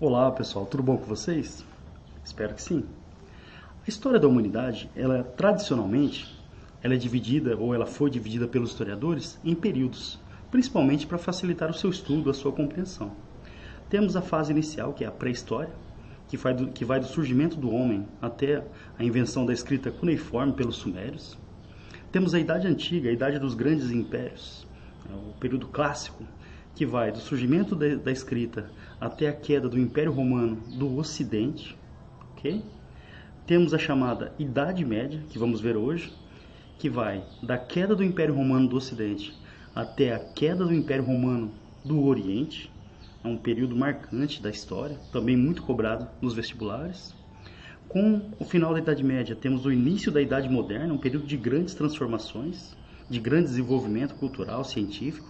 Olá pessoal, tudo bom com vocês? Espero que sim. A história da humanidade, ela tradicionalmente, ela é dividida ou ela foi dividida pelos historiadores em períodos, principalmente para facilitar o seu estudo, a sua compreensão. Temos a fase inicial, que é a pré-história, que que vai do surgimento do homem até a invenção da escrita cuneiforme pelos sumérios. Temos a Idade Antiga, a Idade dos Grandes Impérios, é o período clássico, que vai do surgimento da, escrita até a queda do Império Romano do Ocidente, ok? Temos a chamada Idade Média, que vamos ver hoje, que vai da queda do Império Romano do Ocidente até a queda do Império Romano do Oriente. É um período marcante da história, também muito cobrado nos vestibulares. Com o final da Idade Média, temos o início da Idade Moderna, um período de grandes transformações, de grande desenvolvimento cultural, científico.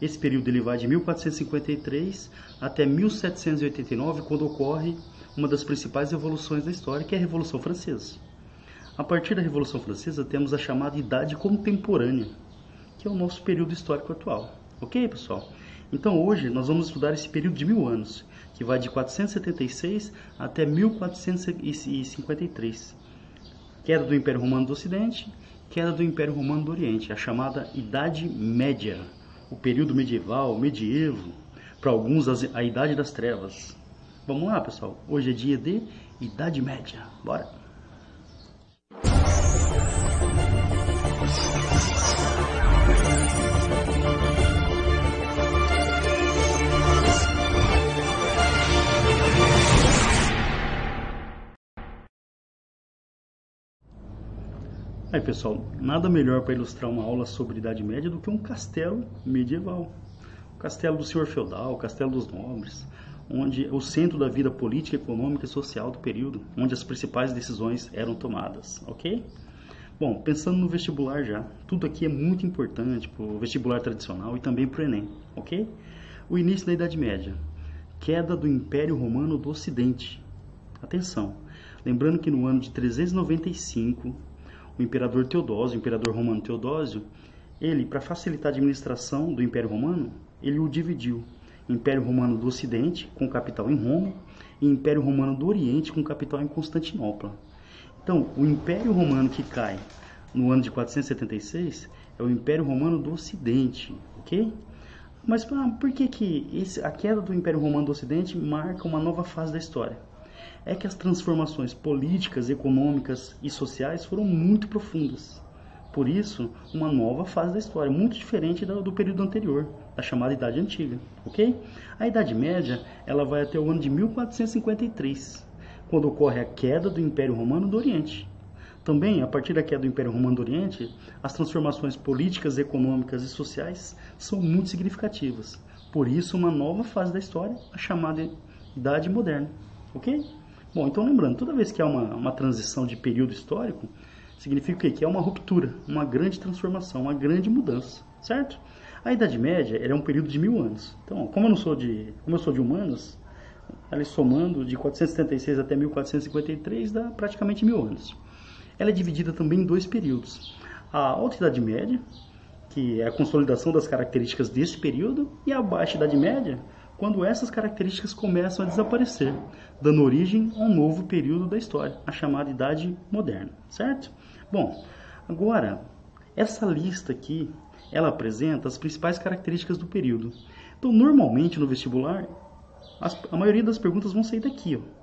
Esse período ele vai de 1453 até 1789, quando ocorre uma das principais revoluções da história, que é a Revolução Francesa. A partir da Revolução Francesa, temos a chamada Idade Contemporânea, que é o nosso período histórico atual. Ok, pessoal? Então, hoje, nós vamos estudar esse período de mil anos, que vai de 476 até 1453. Queda do Império Romano do Ocidente, queda do Império Romano do Oriente, a chamada Idade Média, o período medieval, medievo, para alguns a Idade das Trevas. Vamos lá, pessoal. Hoje é dia de Idade Média. Bora! Aí pessoal, nada melhor para ilustrar uma aula sobre Idade Média do que um castelo medieval. O castelo do senhor feudal, o castelo dos nobres, onde o centro da vida política, econômica e social do período, onde as principais decisões eram tomadas, ok? Bom, pensando no vestibular já, tudo aqui é muito importante para o vestibular tradicional e também para o Enem, ok? O início da Idade Média, queda do Império Romano do Ocidente. Atenção, lembrando que no ano de 395, o imperador Teodósio, o imperador romano Teodósio, ele, para facilitar a administração do Império Romano, ele o dividiu Império Romano do Ocidente, com capital em Roma, e Império Romano do Oriente, com capital em Constantinopla. Então, o Império Romano que cai no ano de 476 é o Império Romano do Ocidente, ok? Mas ah, por que, que esse, a queda do Império Romano do Ocidente marca uma nova fase da história? É que as transformações políticas, econômicas e sociais foram muito profundas. Por isso, uma nova fase da história, muito diferente do, do período anterior, da chamada Idade Antiga, ok? A Idade Média, ela vai até o ano de 1453, quando ocorre a queda do Império Romano do Oriente. Também, a partir da queda do Império Romano do Oriente, as transformações políticas, econômicas e sociais são muito significativas. Por isso, uma nova fase da história, a chamada Idade Moderna, ok? Bom, então lembrando, toda vez que há uma, uma transição de período histórico, significa o quê? Que é uma ruptura, uma grande transformação, uma grande mudança, certo? A Idade Média é um período de mil anos. Então, como eu não sou de, como eu sou de humanos, ela é somando de 476 até 1453 dá praticamente mil anos. Ela é dividida também em dois períodos: a Alta Idade Média, que é a consolidação das características desse período, e a Baixa Idade Média, quando essas características começam a desaparecer, dando origem a um novo período da história, a chamada Idade Moderna, certo? Bom, agora, essa lista aqui, ela apresenta as principais características do período. Então, normalmente no vestibular, as, a maioria das perguntas vão sair daqui, ó.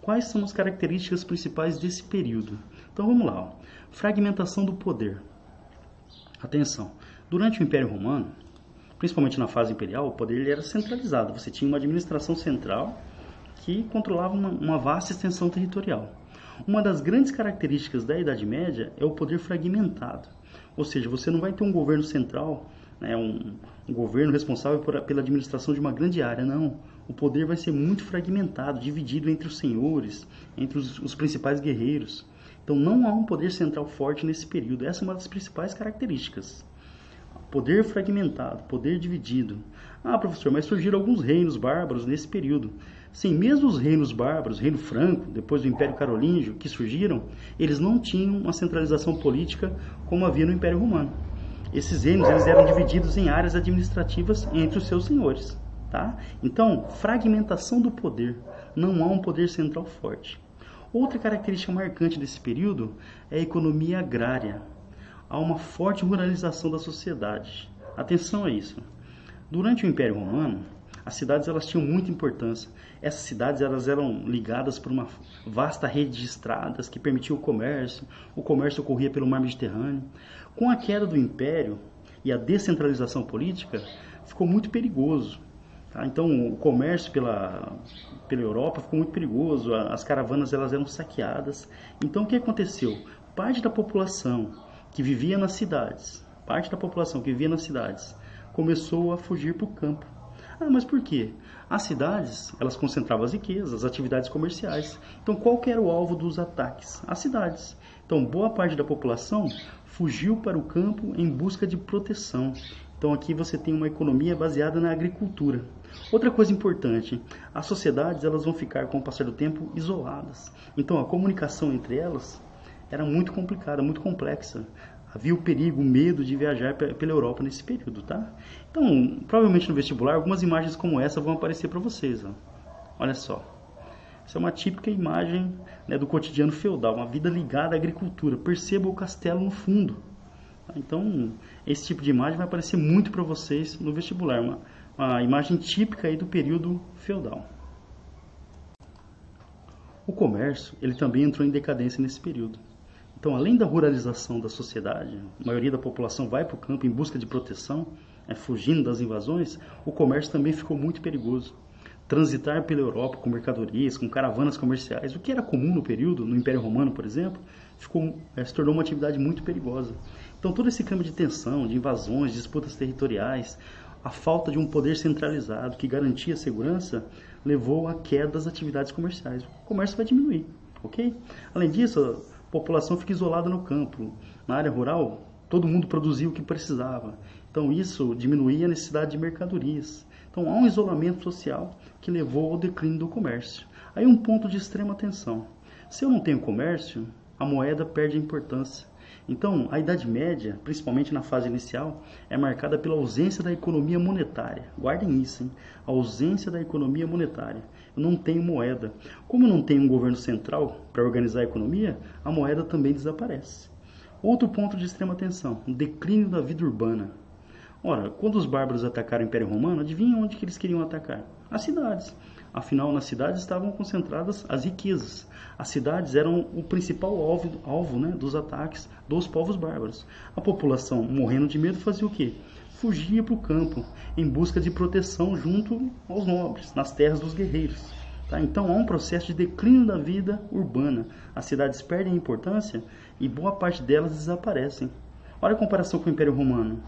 Quais são as características principais desse período? Então vamos lá. Ó. Fragmentação do poder. Atenção. Durante o Império Romano, principalmente na fase imperial, o poder era centralizado. Você tinha uma administração central que controlava uma, uma vasta extensão territorial. Uma das grandes características da Idade Média é o poder fragmentado, ou seja, você não vai ter um governo central, né, um, um governo responsável por, pela administração de uma grande área, não. O poder vai ser muito fragmentado, dividido entre os senhores, entre os, os principais guerreiros. Então não há um poder central forte nesse período. Essa é uma das principais características. Poder fragmentado, poder dividido. Ah, professor, mas surgiram alguns reinos bárbaros nesse período. Sim, mesmo os reinos bárbaros, reino franco, depois do Império Carolíngio, que surgiram, eles não tinham uma centralização política como havia no Império Romano. Esses reinos eles eram divididos em áreas administrativas entre os seus senhores, Tá? Então, fragmentação do poder. Não há um poder central forte. Outra característica marcante desse período é a economia agrária. Há uma forte ruralização da sociedade. Atenção a isso. Durante o Império Romano, as cidades elas tinham muita importância. Essas cidades elas eram ligadas por uma vasta rede de estradas que permitia o comércio. O comércio ocorria pelo mar Mediterrâneo. Com a queda do Império e a descentralização política, ficou muito perigoso. Tá? Então, o comércio pela, pela Europa ficou muito perigoso. As caravanas elas eram saqueadas. Então, o que aconteceu? Parte da população que vivia nas cidades, parte da população que vivia nas cidades, começou a fugir para o campo ah, mas por quê? As cidades, elas concentravam as riquezas, as atividades comerciais. Então, qual era o alvo dos ataques? As cidades. Então, boa parte da população fugiu para o campo em busca de proteção. Então, aqui você tem uma economia baseada na agricultura. Outra coisa importante, as sociedades elas vão ficar com o passar do tempo isoladas. Então, a comunicação entre elas era muito complicada, muito complexa havia o perigo, o medo de viajar pela Europa nesse período, tá? Então, provavelmente no vestibular, algumas imagens como essa vão aparecer para vocês, ó. Olha só. Essa é uma típica imagem né, do cotidiano feudal, uma vida ligada à agricultura. Perceba o castelo no fundo. Então, esse tipo de imagem vai aparecer muito para vocês no vestibular, uma, uma imagem típica aí do período feudal. O comércio, ele também entrou em decadência nesse período. Então, além da ruralização da sociedade, a maioria da população vai para o campo em busca de proteção, é, fugindo das invasões, o comércio também ficou muito perigoso. Transitar pela Europa com mercadorias, com caravanas comerciais, o que era comum no período, no Império Romano, por exemplo, ficou, é, se tornou uma atividade muito perigosa. Então, todo esse clima de tensão, de invasões, disputas territoriais, a falta de um poder centralizado que garantia a segurança, levou à queda das atividades comerciais. O comércio vai diminuir, ok? Além disso, população fica isolada no campo. Na área rural, todo mundo produzia o que precisava. Então isso diminuía a necessidade de mercadorias. Então há um isolamento social que levou ao declínio do comércio. Aí um ponto de extrema atenção. Se eu não tenho comércio, a moeda perde a importância. Então, a Idade Média, principalmente na fase inicial, é marcada pela ausência da economia monetária. Guardem isso, hein? A ausência da economia monetária. Eu não tenho moeda. Como não tenho um governo central para organizar a economia, a moeda também desaparece. Outro ponto de extrema atenção: o declínio da vida urbana. Ora, quando os bárbaros atacaram o Império Romano, adivinha onde que eles queriam atacar? As cidades. Afinal, nas cidades estavam concentradas as riquezas. As cidades eram o principal alvo, alvo né, dos ataques dos povos bárbaros. A população, morrendo de medo, fazia o quê? Fugia para o campo, em busca de proteção junto aos nobres, nas terras dos guerreiros. Tá? Então há um processo de declínio da vida urbana. As cidades perdem importância e boa parte delas desaparecem. Olha a comparação com o Império Romano.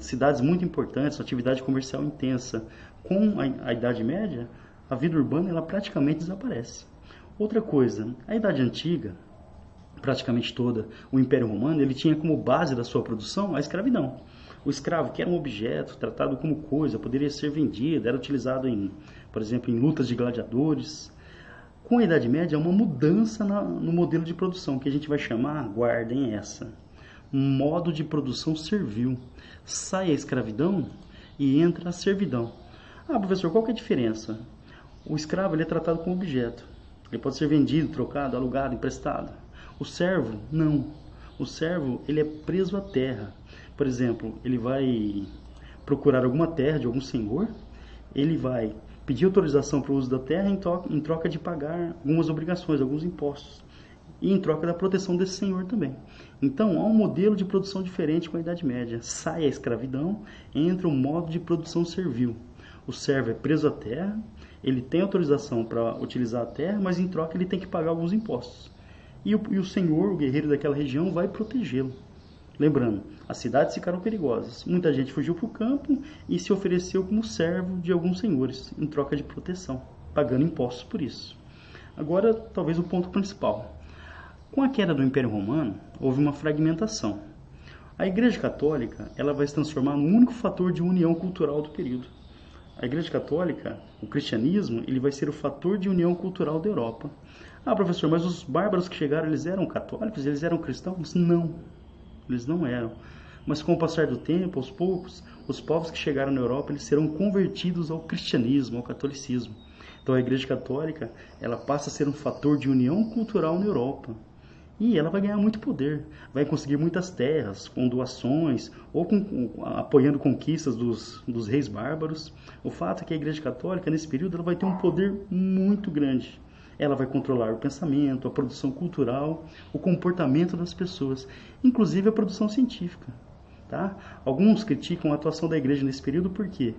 Cidades muito importantes, atividade comercial intensa. Com a, a Idade Média, a vida urbana ela praticamente desaparece. Outra coisa, a Idade Antiga, praticamente toda, o Império Romano, ele tinha como base da sua produção a escravidão. O escravo, que era um objeto tratado como coisa, poderia ser vendido, era utilizado em, por exemplo, em lutas de gladiadores. Com a Idade Média, há uma mudança na, no modelo de produção, que a gente vai chamar, guardem essa, modo de produção servil. Sai a escravidão e entra a servidão. Ah, professor, qual que é a diferença? O escravo ele é tratado como objeto. Ele pode ser vendido, trocado, alugado, emprestado. O servo, não. O servo, ele é preso à terra. Por exemplo, ele vai procurar alguma terra de algum senhor, ele vai pedir autorização para o uso da terra em troca, de pagar algumas obrigações, alguns impostos. E em troca da proteção desse senhor também. Então, há um modelo de produção diferente com a Idade Média. Sai a escravidão, entra o modo de produção servil. O servo é preso à terra, ele tem autorização para utilizar a terra, mas em troca ele tem que pagar alguns impostos. E o, e o senhor, o guerreiro daquela região, vai protegê-lo. Lembrando, as cidades ficaram perigosas. Muita gente fugiu para o campo e se ofereceu como servo de alguns senhores, em troca de proteção, pagando impostos por isso. Agora, talvez o ponto principal. Com a queda do Império Romano, houve uma fragmentação. A Igreja Católica ela vai se transformar no único fator de união cultural do período. A Igreja Católica, o cristianismo, ele vai ser o fator de união cultural da Europa. Ah, professor, mas os bárbaros que chegaram, eles eram católicos? Eles eram cristãos? Não, eles não eram. Mas com o passar do tempo, aos poucos, os povos que chegaram na Europa eles serão convertidos ao cristianismo, ao catolicismo. Então a Igreja Católica ela passa a ser um fator de união cultural na Europa. E ela vai ganhar muito poder, vai conseguir muitas terras com doações ou com, apoiando conquistas dos, dos reis bárbaros. O fato é que a Igreja Católica, nesse período, ela vai ter um poder muito grande. Ela vai controlar o pensamento, a produção cultural, o comportamento das pessoas, inclusive a produção científica. Tá? Alguns criticam a atuação da igreja nesse período porque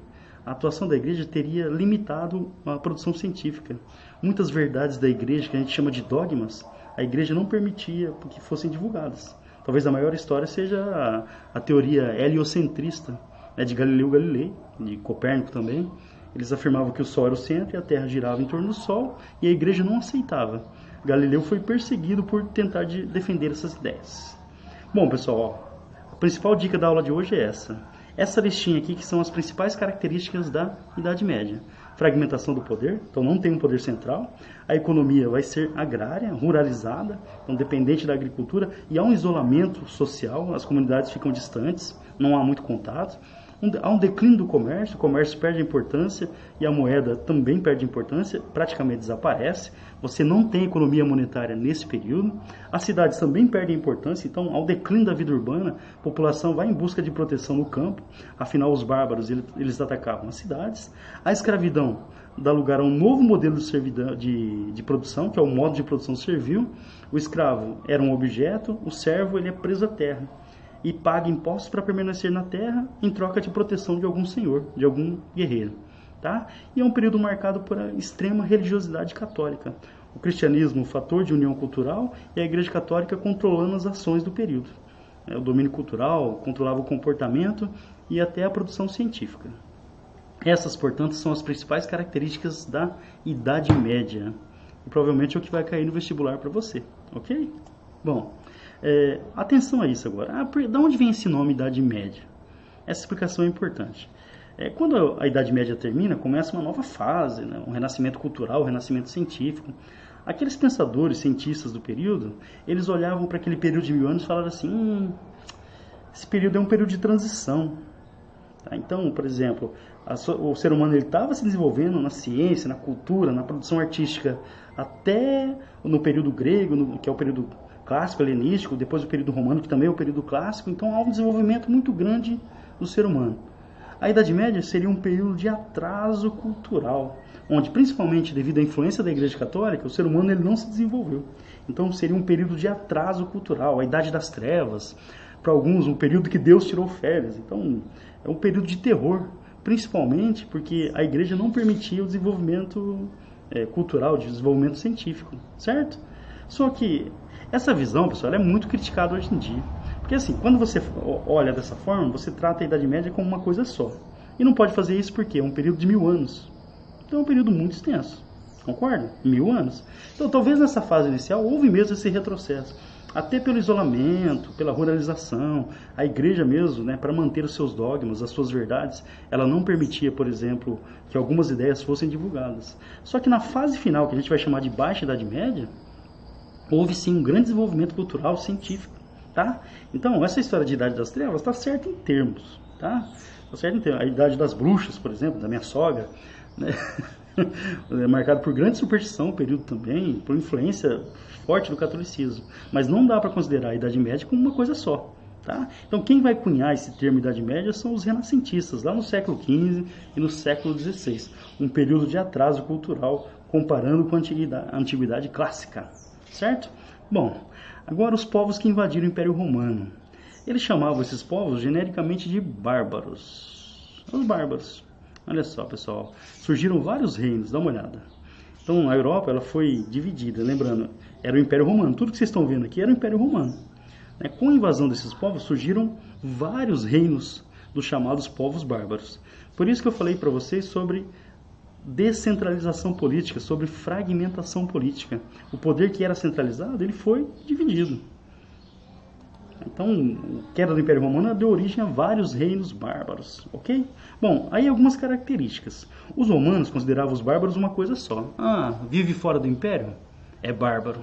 a atuação da igreja teria limitado a produção científica. Muitas verdades da igreja, que a gente chama de dogmas, a igreja não permitia que fossem divulgadas. Talvez a maior história seja a, a teoria heliocentrista né, de Galileu Galilei, de Copérnico também. Eles afirmavam que o Sol era o centro e a Terra girava em torno do Sol, e a igreja não aceitava. Galileu foi perseguido por tentar de defender essas ideias. Bom, pessoal, ó, a principal dica da aula de hoje é essa. Essa listinha aqui que são as principais características da Idade Média fragmentação do poder, então não tem um poder central. A economia vai ser agrária, ruralizada, então dependente da agricultura, e há um isolamento social, as comunidades ficam distantes, não há muito contato. Um, há um declínio do comércio, o comércio perde importância e a moeda também perde importância, praticamente desaparece. Você não tem economia monetária nesse período. As cidades também perdem importância, então, ao declínio da vida urbana, a população vai em busca de proteção no campo, afinal, os bárbaros eles atacavam as cidades. A escravidão dá lugar a um novo modelo de, de, de, produção, que é o modo de produção servil. O escravo era um objeto, o servo ele é preso à terra e paga impostos para permanecer na terra em troca de proteção de algum senhor, de algum guerreiro. Tá? E é um período marcado por extrema religiosidade católica. O cristianismo, o fator de união cultural, e a Igreja Católica controlando as ações do período. É, o domínio cultural controlava o comportamento e até a produção científica. Essas, portanto, são as principais características da Idade Média. E provavelmente é o que vai cair no vestibular para você, ok? Bom, é, atenção a isso agora. Ah, de onde vem esse nome Idade Média? Essa explicação é importante. É, quando a Idade Média termina, começa uma nova fase, né? um renascimento cultural, um renascimento científico. Aqueles pensadores, cientistas do período, eles olhavam para aquele período de mil anos e falaram assim: hum, esse período é um período de transição. Tá? Então, por exemplo, a, o ser humano estava se desenvolvendo na ciência, na cultura, na produção artística, até no período grego, no, que é o período clássico helenístico, depois o período romano, que também é o período clássico, então há um desenvolvimento muito grande do ser humano. A Idade Média seria um período de atraso cultural, onde, principalmente devido à influência da Igreja Católica, o ser humano ele não se desenvolveu. Então seria um período de atraso cultural, a Idade das Trevas, para alguns um período que Deus tirou férias. Então é um período de terror, principalmente porque a Igreja não permitia o desenvolvimento é, cultural, de desenvolvimento científico, certo? Só que essa visão, pessoal, é muito criticada hoje em dia. Porque assim, quando você olha dessa forma, você trata a Idade Média como uma coisa só. E não pode fazer isso porque é um período de mil anos. Então é um período muito extenso. Concorda? Mil anos. Então talvez nessa fase inicial houve mesmo esse retrocesso. Até pelo isolamento, pela ruralização, a igreja mesmo, né, para manter os seus dogmas, as suas verdades, ela não permitia, por exemplo, que algumas ideias fossem divulgadas. Só que na fase final, que a gente vai chamar de Baixa Idade Média, houve sim um grande desenvolvimento cultural científico, tá? Então, essa história de Idade das Trevas está certa em termos, tá? Tá certo em termos. A Idade das Bruxas, por exemplo, da minha sogra, né? é marcado por grande superstição, período também, por influência forte do catolicismo. Mas não dá para considerar a Idade Média como uma coisa só. Tá? Então, quem vai cunhar esse termo Idade Média são os renascentistas, lá no século XV e no século XVI, um período de atraso cultural comparando com a antiguidade, a antiguidade clássica certo? Bom, agora os povos que invadiram o Império Romano. Eles chamavam esses povos genericamente de bárbaros. Os bárbaros. Olha só, pessoal. Surgiram vários reinos, dá uma olhada. Então, a Europa ela foi dividida, lembrando, era o Império Romano. Tudo que vocês estão vendo aqui era o Império Romano. Né? Com a invasão desses povos, surgiram vários reinos dos chamados povos bárbaros. Por isso que eu falei para vocês sobre descentralização política, sobre fragmentação política. O poder que era centralizado, ele foi dividido. Então, a queda do Império Romano deu origem a vários reinos bárbaros, ok? Bom, aí algumas características. Os romanos consideravam os bárbaros uma coisa só. Ah, vive fora do Império? É bárbaro.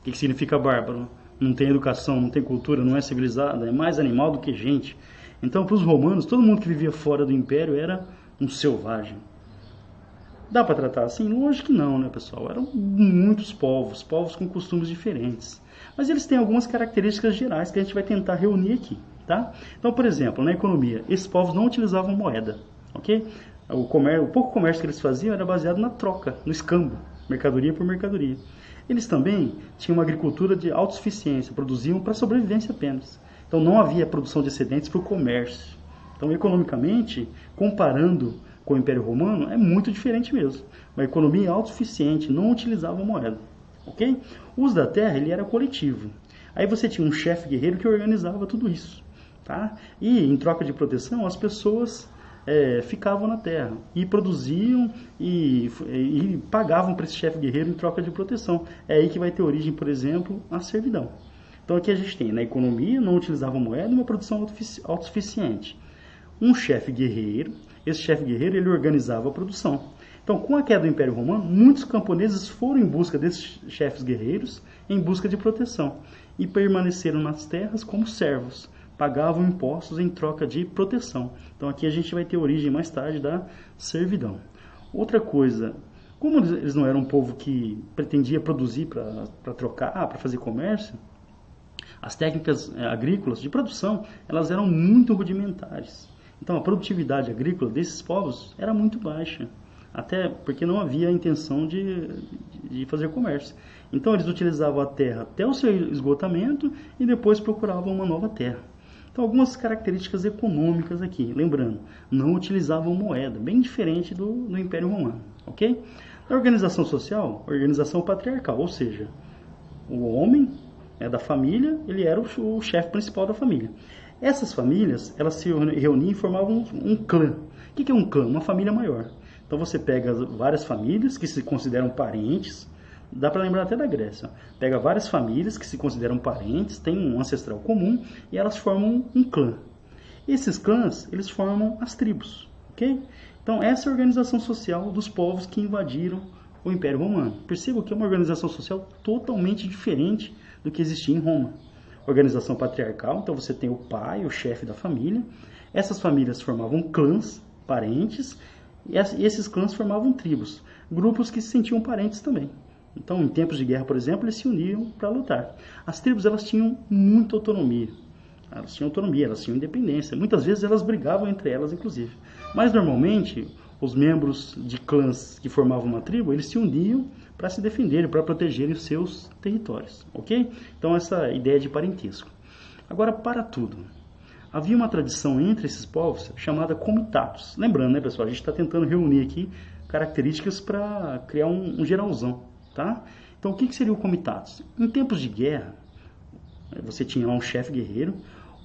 O que, significa bárbaro? não tem educação, não tem cultura, não é civilizada, é mais animal do que gente. Então, para os romanos, todo mundo que vivia fora do império era um selvagem. Dá para tratar assim? Lógico que não, né, pessoal? Eram muitos povos, povos com costumes diferentes. Mas eles têm algumas características gerais que a gente vai tentar reunir aqui, tá? Então, por exemplo, na economia, esses povos não utilizavam moeda, ok? O, comércio, o pouco comércio que eles faziam era baseado na troca, no escambo, mercadoria por mercadoria. Eles também tinham uma agricultura de autossuficiência, produziam para sobrevivência apenas. Então não havia produção de excedentes para o comércio. Então, economicamente, comparando com o Império Romano, é muito diferente mesmo. Uma economia autossuficiente, não utilizava moeda. Ok? O uso da terra ele era coletivo. Aí você tinha um chefe guerreiro que organizava tudo isso. Tá? E em troca de proteção, as pessoas é, ficavam na terra e produziam e, e pagavam para esse chefe guerreiro em troca de proteção. É aí que vai ter origem, por exemplo, a servidão. Então aqui a gente tem na economia, não utilizava moeda, uma produção autossuficiente. Um chefe guerreiro, esse chefe guerreiro ele organizava a produção. Então, com a queda do Império Romano, muitos camponeses foram em busca desses chefes guerreiros, em busca de proteção, e permaneceram nas terras como servos, pagavam impostos em troca de proteção. Então, aqui a gente vai ter origem mais tarde da servidão. Outra coisa, como eles não eram um povo que pretendia produzir para trocar, para fazer comércio, as técnicas eh, agrícolas de produção, elas eram muito rudimentares. Então a produtividade agrícola desses povos era muito baixa, até porque não havia a intenção de, de fazer comércio. Então eles utilizavam a terra até o seu esgotamento e depois procuravam uma nova terra. Então algumas características econômicas aqui, lembrando, não utilizavam moeda, bem diferente do, do Império Romano, ok? Na organização social, organização patriarcal, ou seja, o homem né, da família, ele era o, o chefe principal da família. Essas famílias, elas se reuniam e formavam um, um clã. O que, é um clã? Uma família maior. Então você pega várias famílias que se consideram parentes, dá para lembrar até da Grécia. Pega várias famílias que se consideram parentes, têm um ancestral comum e elas formam um clã. Esses clãs, eles formam as tribos, ok? Então essa é a organização social dos povos que invadiram o Império Romano. Perceba que é uma organização social totalmente diferente do que existia em Roma. Organização patriarcal, então você tem o pai, o chefe da família. Essas famílias formavam clãs, parentes, e esses clãs formavam tribos, grupos que se sentiam parentes também. Então, em tempos de guerra, por exemplo, eles se uniam para lutar. As tribos elas tinham muita autonomia. Elas tinham autonomia, elas tinham independência. Muitas vezes elas brigavam entre elas, inclusive. Mas normalmente os membros de clãs que formavam uma tribo, eles se uniam para se defenderem, para protegerem os seus territórios, ok? Então essa ideia de parentesco. Agora, para tudo, havia uma tradição entre esses povos chamada comitatus. Lembrando, né, pessoal, a gente está tentando reunir aqui características para criar um, um, geralzão, tá? Então, o que, que seria o comitatus? Em tempos de guerra, você tinha lá um chefe guerreiro,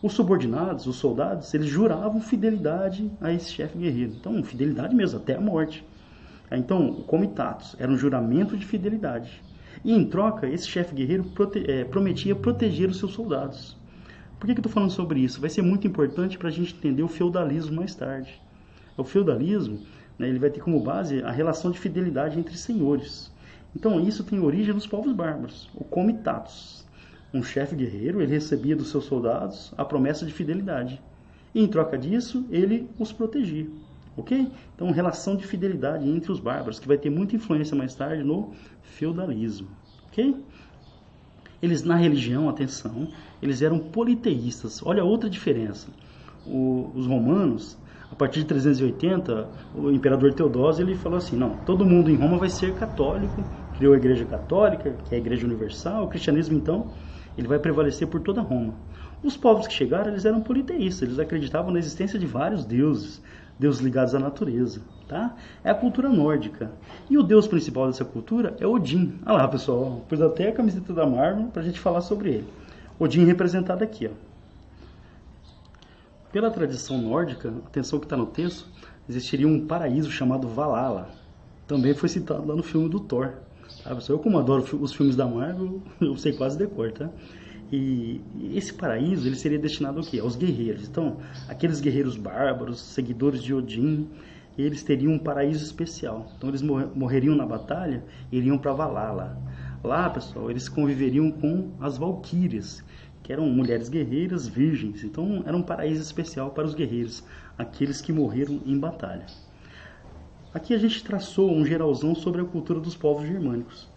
os subordinados, os soldados, eles juravam fidelidade a esse chefe guerreiro. Então, fidelidade mesmo, até a morte. Então, o comitatus era um juramento de fidelidade. E em troca, esse chefe guerreiro prote é, prometia proteger os seus soldados. Por que, que eu estou falando sobre isso? Vai ser muito importante para a gente entender o feudalismo mais tarde. O feudalismo né, ele vai ter como base a relação de fidelidade entre senhores. Então, isso tem origem nos povos bárbaros, o comitatus um chefe guerreiro, ele recebia dos seus soldados a promessa de fidelidade. E em troca disso, ele os protegia. Ok? Então, relação de fidelidade entre os bárbaros, que vai ter muita influência mais tarde no feudalismo. Ok? Eles, na religião, atenção, eles eram politeístas. Olha outra diferença. O, os romanos, a partir de 380, o imperador Teodósio ele falou assim: não, todo mundo em Roma vai ser católico, criou a Igreja Católica, que é a Igreja Universal. O cristianismo, então, ele vai prevalecer por toda Roma. Os povos que chegaram, eles eram politeístas, eles acreditavam na existência de vários deuses, deuses ligados à natureza, tá? É a cultura nórdica. E o deus principal dessa cultura é Odin. Olha lá, pessoal, pus até a camiseta da Marvel para a gente falar sobre ele. Odin representado aqui, ó. Pela tradição nórdica, atenção que está no texto, existiria um paraíso chamado Valhalla. Também foi citado lá no filme do Thor. Tá? Eu como adoro os filmes da Marvel, eu sei quase decor, tá? E esse paraíso ele seria destinado ao quê? Aos guerreiros. Então, aqueles guerreiros bárbaros, seguidores de Odin, eles teriam um paraíso especial. Então, eles morreriam na batalha e iriam para Valhalla. Lá, pessoal, eles conviveriam com as valquírias, que eram mulheres guerreiras virgens. Então, era um paraíso especial para os guerreiros, aqueles que morreram em batalha. Aqui a gente traçou um geralzão sobre a cultura dos povos germânicos.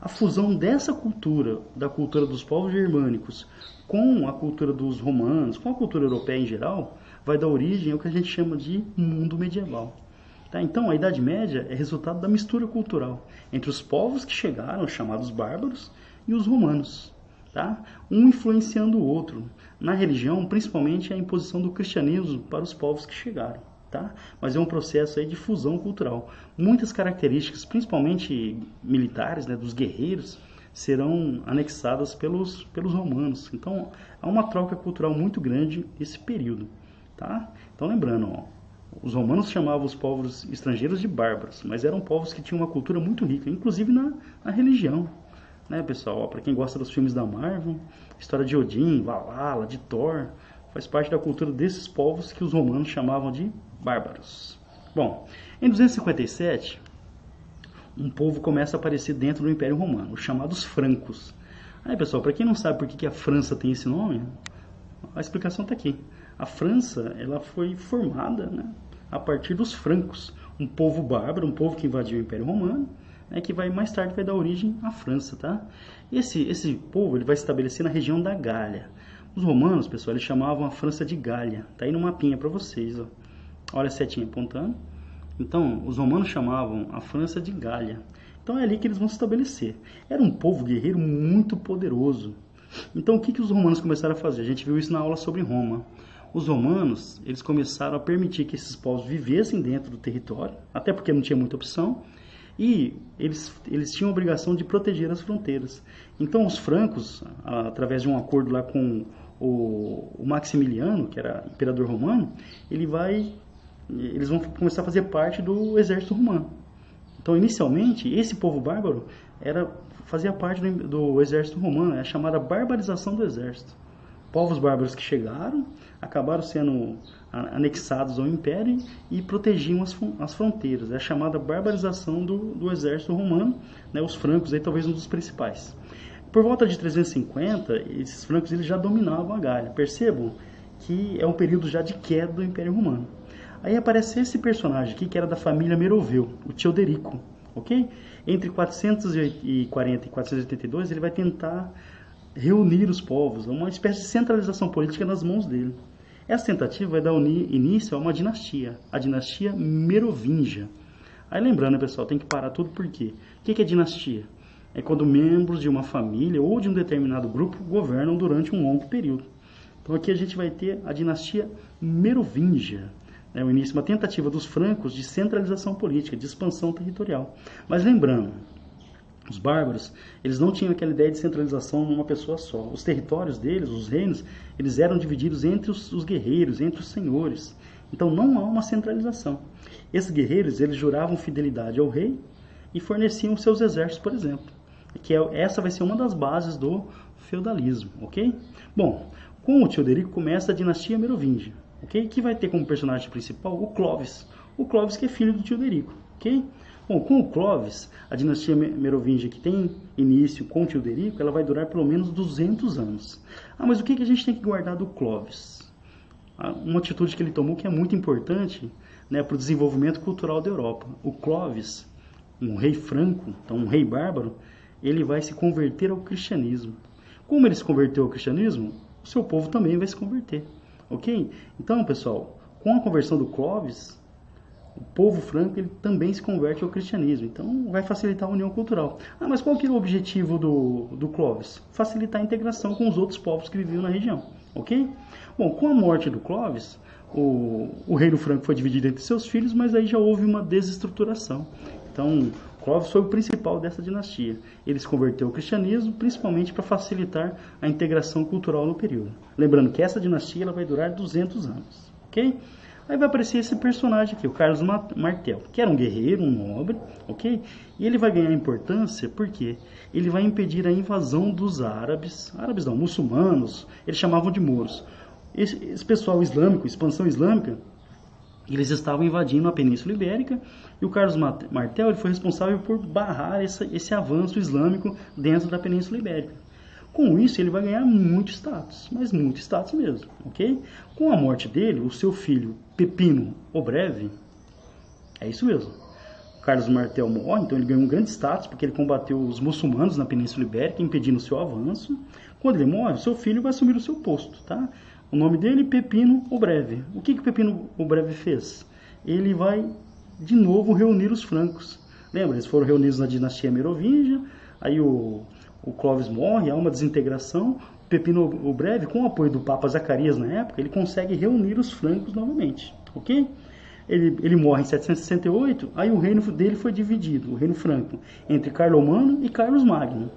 A fusão dessa cultura, da cultura dos povos germânicos, com a cultura dos romanos, com a cultura europeia em geral, vai dar origem ao que a gente chama de mundo medieval. Tá? Então, a Idade Média é resultado da mistura cultural entre os povos que chegaram, chamados bárbaros, e os romanos. Tá? Um influenciando o outro. Na religião, principalmente a imposição do cristianismo para os povos que chegaram. Tá? Mas é um processo aí de fusão cultural. Muitas características, principalmente militares, né, dos guerreiros, serão anexadas pelos, pelos romanos. Então, há uma troca cultural muito grande esse período. Tá? Então, lembrando, ó, os romanos chamavam os povos estrangeiros de bárbaros, mas eram povos que tinham uma cultura muito rica, inclusive na, na religião. Né, pessoal? Para quem gosta dos filmes da Marvel, história de Odin, Valhalla, de Thor, faz parte da cultura desses povos que os romanos chamavam de bárbaros. Bom, em 257, um povo começa a aparecer dentro do Império Romano, os chamados francos. Aí, pessoal, para quem não sabe por que a França tem esse nome, a explicação está aqui. A França, ela foi formada né, a partir dos francos, um povo bárbaro, um povo que invadiu o Império Romano, né, que vai mais tarde vai dar origem à França, tá? Esse esse povo ele vai se estabelecer na região da Gália. Os romanos, pessoal, eles chamavam a França de Gália. Tá aí no mapinha para vocês, ó. Olha a setinha apontando. Então, os romanos chamavam a França de Gália. Então é ali que eles vão se estabelecer. Era um povo guerreiro muito poderoso. Então o que, que os romanos começaram a fazer? A gente viu isso na aula sobre Roma. Os romanos, eles começaram a permitir que esses povos vivessem dentro do território, até porque não tinha muita opção, e eles, eles tinham a obrigação de proteger as fronteiras. Então os francos, através de um acordo lá com o, o Maximiliano, que era imperador romano, ele vai eles vão começar a fazer parte do exército romano. Então, inicialmente, esse povo bárbaro era fazia parte do, do exército romano, é a chamada barbarização do exército. Povos bárbaros que chegaram, acabaram sendo anexados ao império e protegiam as, as fronteiras. É a chamada barbarização do, do exército romano, né, os francos aí talvez um dos principais. Por volta de 350, esses francos eles já dominavam a Gália. Percebam que é um período já de queda do Império Romano. Aí aparece esse personagem aqui, que era da família Meroveu, o Teoderico, ok? Entre 440 e 482, ele vai tentar reunir os povos, uma espécie de centralização política nas mãos dele. Essa tentativa vai dar início a uma dinastia, a dinastia Merovingia. Aí lembrando, pessoal, tem que parar tudo por quê? O que é dinastia? É quando membros de uma família ou de um determinado grupo governam durante um longo período. Então aqui a gente vai ter a dinastia Merovingia né, o início, uma tentativa dos francos de centralização política, de expansão territorial. Mas lembrando, os bárbaros, eles não tinham aquela ideia de centralização numa pessoa só. Os territórios deles, os reinos, eles eram divididos entre os, os guerreiros, entre os senhores. Então não há uma centralização. Esses guerreiros, eles juravam fidelidade ao rei e forneciam seus exércitos, por exemplo. Que é, essa vai ser uma das bases do feudalismo, ok? Bom, com o Teoderico começa a dinastia Merovingia ok? Que vai ter como personagem principal o Clovis. O Clovis que é filho do Tilderico, ok? Bom, com o Clovis, a dinastia merovingia que tem início com Tilderico, ela vai durar pelo menos 200 anos. Ah, mas o que, que a gente tem que guardar do Clovis? Ah, uma atitude que ele tomou que é muito importante né, para o desenvolvimento cultural da Europa. O Clovis, um rei franco, então um rei bárbaro, ele vai se converter ao cristianismo. Como ele se converteu ao cristianismo, o seu povo também vai se converter. Ok? Então, pessoal, com a conversão do Clovis, o povo franco ele também se converte ao cristianismo. Então, vai facilitar a união cultural. Ah, mas qual que é o objetivo do, do Clovis? Facilitar a integração com os outros povos que viviam na região. Ok? Bom, com a morte do Clovis, o, o reino franco foi dividido entre seus filhos, mas aí já houve uma desestruturação. Então, Clovis foi o principal dessa dinastia. Ele se converteu ao cristianismo, principalmente para facilitar a integração cultural no período. Lembrando que essa dinastia ela vai durar 200 anos, ok? Aí vai aparecer esse personagem aqui, o Carlos Martel, que era um guerreiro, um nobre, ok? E ele vai ganhar importância porque ele vai impedir a invasão dos árabes, árabes não, muçulmanos, eles chamavam de mouros. Esse, esse pessoal islâmico, expansão islâmica, eles estavam invadindo a Península Ibérica e o Carlos Martel ele foi responsável por barrar esse, esse avanço islâmico dentro da Península Ibérica. Com isso, ele vai ganhar muito status, mas muito status mesmo, ok? Com a morte dele, o seu filho Pepino o Breve, é isso mesmo. Carlos Martel morre, então ele ganhou um grande status porque ele combateu os muçulmanos na Península Ibérica, impedindo o seu avanço. Quando ele morre, seu filho vai assumir o seu posto, tá? O nome dele, Pepino o Breve. O que que Pepino o Breve fez? Ele vai de novo reunir os francos. Lembra? Eles foram reunidos na dinastia Merovingia, aí o, o Clovis morre, há uma desintegração. Pepino o Breve, com o apoio do Papa Zacarias na época, ele consegue reunir os francos novamente, ok? Ele, ele morre em 768, aí o reino dele foi dividido, o reino franco, entre Carlomano e Carlos Magno.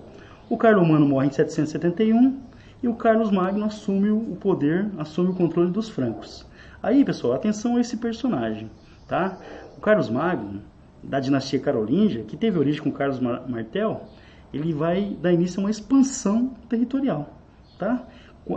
O Carlomano morre em 771 e o Carlos Magno assume o poder, assume o controle dos francos. Aí, pessoal, atenção a esse personagem, tá? O Carlos Magno, da dinastia carolíngia, que teve origem com Carlos Martel, ele vai dar início a uma expansão territorial, tá?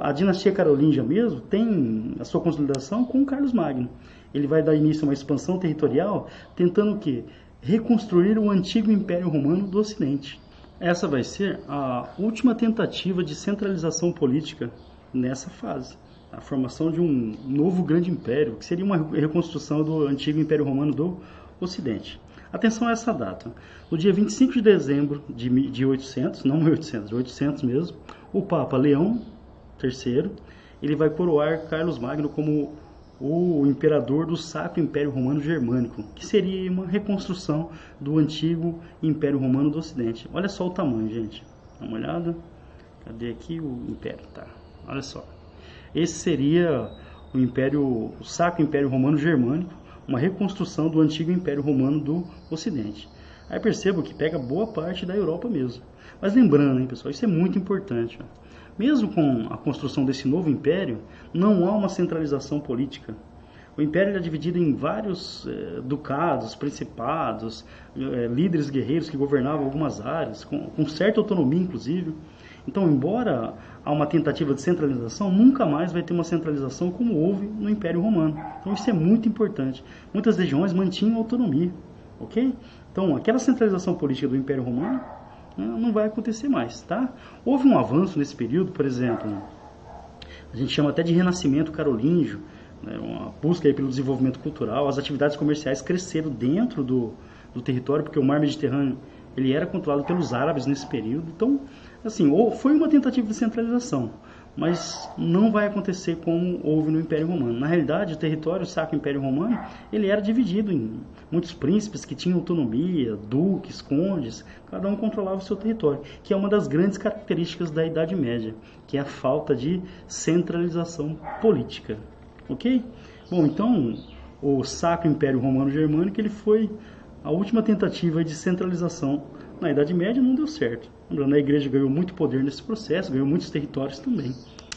A dinastia carolíngia mesmo tem a sua consolidação com Carlos Magno. Ele vai dar início a uma expansão territorial, tentando o quê? Reconstruir o antigo Império Romano do Ocidente. Essa vai ser a última tentativa de centralização política nessa fase. A formação de um novo grande império, que seria uma reconstrução do antigo Império Romano do Ocidente. Atenção a essa data. No dia 25 de dezembro de 800, não 1800, de 800 mesmo, o Papa Leão III, ele vai coroar Carlos Magno como o imperador do Sacro Império Romano Germânico, que seria uma reconstrução do antigo Império Romano do Ocidente. Olha só o tamanho, gente. Dá uma olhada. Cadê aqui o Império? Tá. Olha só. Esse seria o Império, o Sacro Império Romano Germânico, uma reconstrução do antigo Império Romano do Ocidente. Aí percebo que pega boa parte da Europa mesmo. Mas lembrando, hein, pessoal, isso é muito importante. Ó. Mesmo com a construção desse novo império, não há uma centralização política. O império é dividido em vários eh, ducados, principados, eh, líderes guerreiros que governavam algumas áreas, com, com certa autonomia, inclusive. Então, embora há uma tentativa de centralização, nunca mais vai ter uma centralização como houve no Império Romano. Então, isso é muito importante. Muitas regiões mantinham autonomia, ok? Então, aquela centralização política do Império Romano não vai acontecer mais, tá? Houve um avanço nesse período, por exemplo, a gente chama até de renascimento carolíngio, né, uma busca aí pelo desenvolvimento cultural, as atividades comerciais cresceram dentro do, do território, porque o mar Mediterrâneo ele era controlado pelos árabes nesse período, então, assim, foi uma tentativa de centralização, mas não vai acontecer como houve no Império Romano. Na realidade, o território Sacro Império Romano ele era dividido em muitos príncipes que tinham autonomia, duques, condes, cada um controlava o seu território, que é uma das grandes características da Idade Média, que é a falta de centralização política. Ok? Bom, então o Sacro Império Romano Germânico ele foi a última tentativa de centralização na Idade Média não deu certo. Lembrando, a igreja ganhou muito poder nesse processo, ganhou muitos territórios também.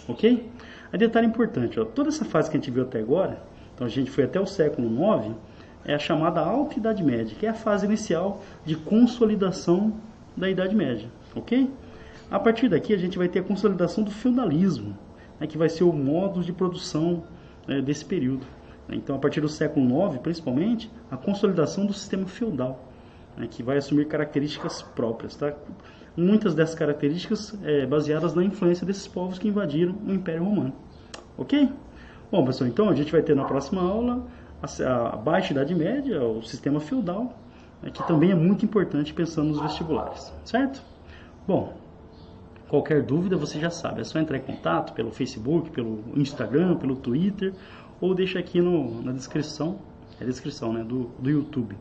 Ok? Aí detalhe importante, ó, toda essa fase que a gente viu até agora, então a gente foi até o século IX, é a chamada Alta Idade Média, que é a fase inicial de consolidação da Idade Média. Ok? A partir daqui a gente vai ter a consolidação do feudalismo, né, que vai ser o modo de produção né, desse período. Então, a partir do século IX, principalmente, a consolidação do sistema feudal né, que vai assumir características próprias. Tá? Muitas dessas características é, baseadas na influência desses povos que invadiram o Império Romano. Ok? Bom, pessoal, então a gente vai ter na próxima aula a, a Baixa Idade Média, o sistema feudal, né, que também é muito importante pensando nos vestibulares, certo? Bom, qualquer dúvida você já sabe, é só entrar em contato pelo Facebook, pelo Instagram, pelo Twitter, ou deixa aqui no, na descrição, é a descrição né, do, do YouTube.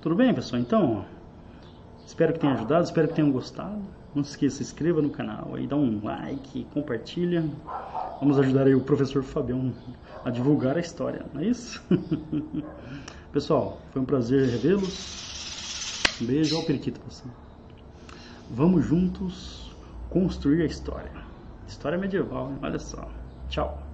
Tudo bem, pessoal? Então, espero que tenha ajudado, espero que tenham gostado. Não se esqueça, se inscreva no canal, aí dá um like, compartilha. Vamos ajudar aí o professor Fabião a divulgar a história, não é isso? pessoal, foi um prazer revê-los. Um beijo, ao periquito você. Vamos juntos construir a história. História medieval, olha só. Tchau.